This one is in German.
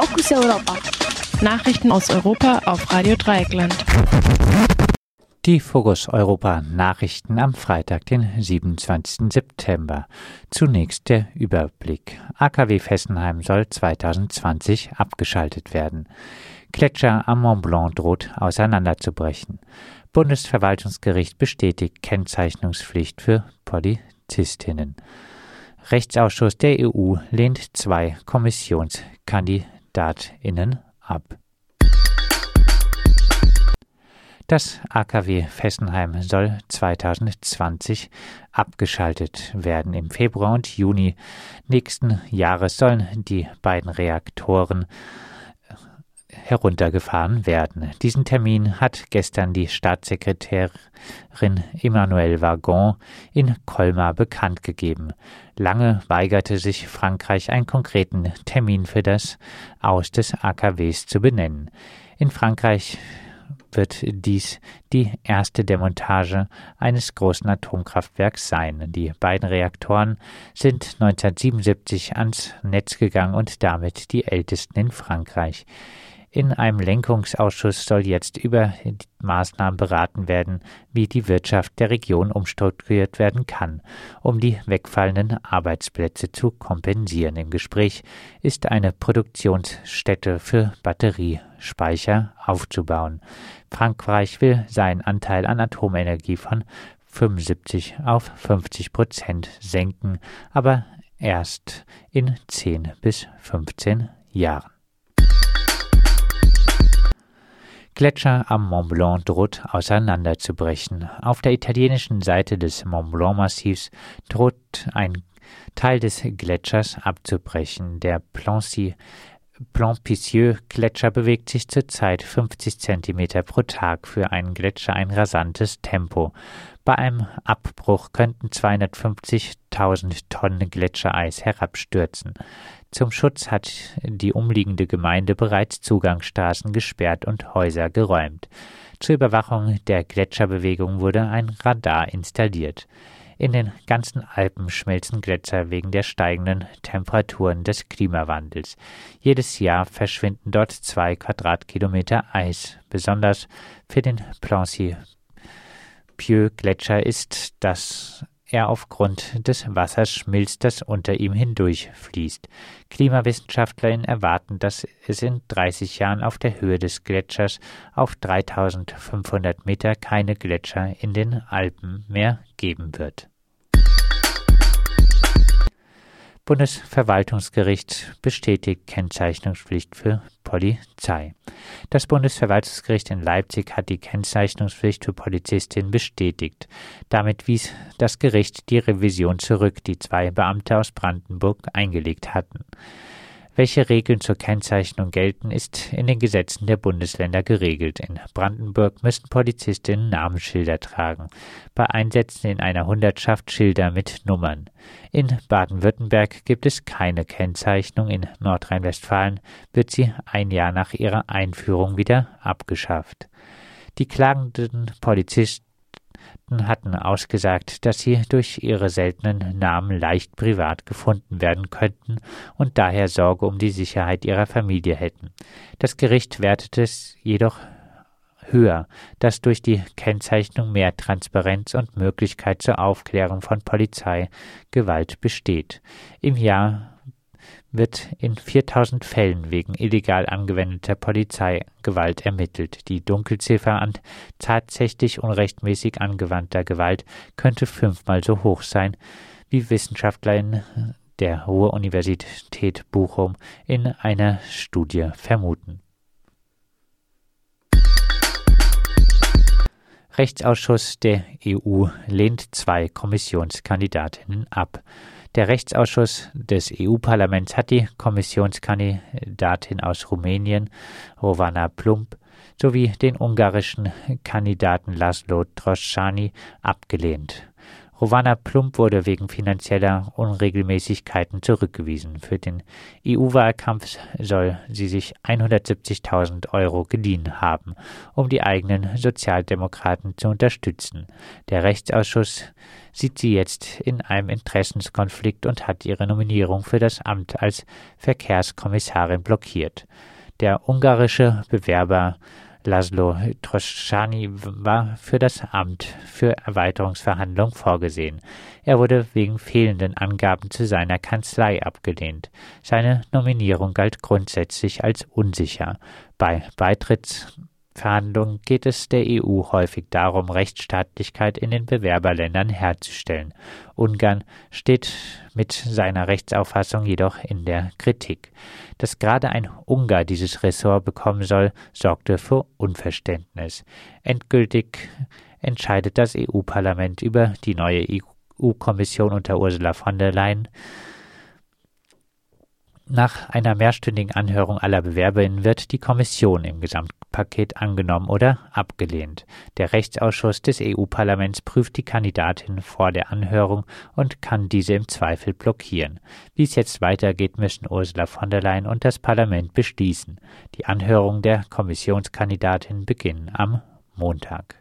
Fokus Europa. Nachrichten aus Europa auf Radio Dreieckland. Die Fokus Europa Nachrichten am Freitag, den 27. September. Zunächst der Überblick. AKW Fessenheim soll 2020 abgeschaltet werden. Gletscher am Mont Blanc droht auseinanderzubrechen. Bundesverwaltungsgericht bestätigt Kennzeichnungspflicht für Polizistinnen. Rechtsausschuss der EU lehnt zwei Kommissionskandidatinnen ab. Das AKW Fessenheim soll 2020 abgeschaltet werden. Im Februar und Juni nächsten Jahres sollen die beiden Reaktoren heruntergefahren werden. Diesen Termin hat gestern die Staatssekretärin Emmanuelle Wagon in Colmar bekannt gegeben. Lange weigerte sich Frankreich, einen konkreten Termin für das Aus des AKWs zu benennen. In Frankreich wird dies die erste Demontage eines großen Atomkraftwerks sein. Die beiden Reaktoren sind 1977 ans Netz gegangen und damit die ältesten in Frankreich. In einem Lenkungsausschuss soll jetzt über Maßnahmen beraten werden, wie die Wirtschaft der Region umstrukturiert werden kann, um die wegfallenden Arbeitsplätze zu kompensieren. Im Gespräch ist eine Produktionsstätte für Batteriespeicher aufzubauen. Frankreich will seinen Anteil an Atomenergie von 75 auf 50 Prozent senken, aber erst in 10 bis 15 Jahren. Gletscher am Mont Blanc droht auseinanderzubrechen. Auf der italienischen Seite des Mont Blanc-Massivs droht ein Teil des Gletschers abzubrechen. Der Plancy Plampicieux-Gletscher bewegt sich zurzeit 50 cm pro Tag für einen Gletscher ein rasantes Tempo. Bei einem Abbruch könnten 250.000 Tonnen Gletschereis herabstürzen. Zum Schutz hat die umliegende Gemeinde bereits Zugangsstraßen gesperrt und Häuser geräumt. Zur Überwachung der Gletscherbewegung wurde ein Radar installiert. In den ganzen Alpen schmelzen Gletscher wegen der steigenden Temperaturen des Klimawandels. Jedes Jahr verschwinden dort zwei Quadratkilometer Eis. Besonders für den Plancy Pieux Gletscher ist das er aufgrund des Wassers schmilzt, das unter ihm hindurchfließt. KlimawissenschaftlerInnen erwarten, dass es in 30 Jahren auf der Höhe des Gletschers auf 3500 Meter keine Gletscher in den Alpen mehr geben wird. Bundesverwaltungsgericht bestätigt Kennzeichnungspflicht für Polizei. Das Bundesverwaltungsgericht in Leipzig hat die Kennzeichnungspflicht für Polizistinnen bestätigt. Damit wies das Gericht die Revision zurück, die zwei Beamte aus Brandenburg eingelegt hatten. Welche Regeln zur Kennzeichnung gelten, ist in den Gesetzen der Bundesländer geregelt. In Brandenburg müssen Polizistinnen Namensschilder tragen, bei Einsätzen in einer Hundertschaft Schilder mit Nummern. In Baden-Württemberg gibt es keine Kennzeichnung, in Nordrhein-Westfalen wird sie ein Jahr nach ihrer Einführung wieder abgeschafft. Die klagenden Polizisten hatten ausgesagt, dass sie durch ihre seltenen Namen leicht privat gefunden werden könnten und daher Sorge um die Sicherheit ihrer Familie hätten. Das Gericht wertete es jedoch höher, dass durch die Kennzeichnung mehr Transparenz und Möglichkeit zur Aufklärung von Polizeigewalt besteht. Im Jahr wird in 4000 Fällen wegen illegal angewendeter Polizeigewalt ermittelt. Die Dunkelziffer an tatsächlich unrechtmäßig angewandter Gewalt könnte fünfmal so hoch sein, wie Wissenschaftlerinnen der Ruhr-Universität Bochum in einer Studie vermuten. Rechtsausschuss der EU lehnt zwei Kommissionskandidatinnen ab. Der Rechtsausschuss des EU-Parlaments hat die Kommissionskandidatin aus Rumänien, Rovana Plump, sowie den ungarischen Kandidaten Laszlo Troschani abgelehnt. Rovana Plump wurde wegen finanzieller Unregelmäßigkeiten zurückgewiesen. Für den EU-Wahlkampf soll sie sich 170.000 Euro geliehen haben, um die eigenen Sozialdemokraten zu unterstützen. Der Rechtsausschuss sieht sie jetzt in einem Interessenskonflikt und hat ihre Nominierung für das Amt als Verkehrskommissarin blockiert. Der ungarische Bewerber Laszlo Troschani war für das Amt für Erweiterungsverhandlungen vorgesehen. Er wurde wegen fehlenden Angaben zu seiner Kanzlei abgelehnt. Seine Nominierung galt grundsätzlich als unsicher. Bei Beitritts Verhandlungen geht es der EU häufig darum, Rechtsstaatlichkeit in den Bewerberländern herzustellen. Ungarn steht mit seiner Rechtsauffassung jedoch in der Kritik. Dass gerade ein Ungar dieses Ressort bekommen soll, sorgte für Unverständnis. Endgültig entscheidet das EU-Parlament über die neue EU-Kommission unter Ursula von der Leyen nach einer mehrstündigen Anhörung aller Bewerberinnen wird die Kommission im Gesamtpaket angenommen oder abgelehnt. Der Rechtsausschuss des EU-Parlaments prüft die Kandidatin vor der Anhörung und kann diese im Zweifel blockieren. Wie es jetzt weitergeht, müssen Ursula von der Leyen und das Parlament beschließen. Die Anhörung der Kommissionskandidatin beginnen am Montag.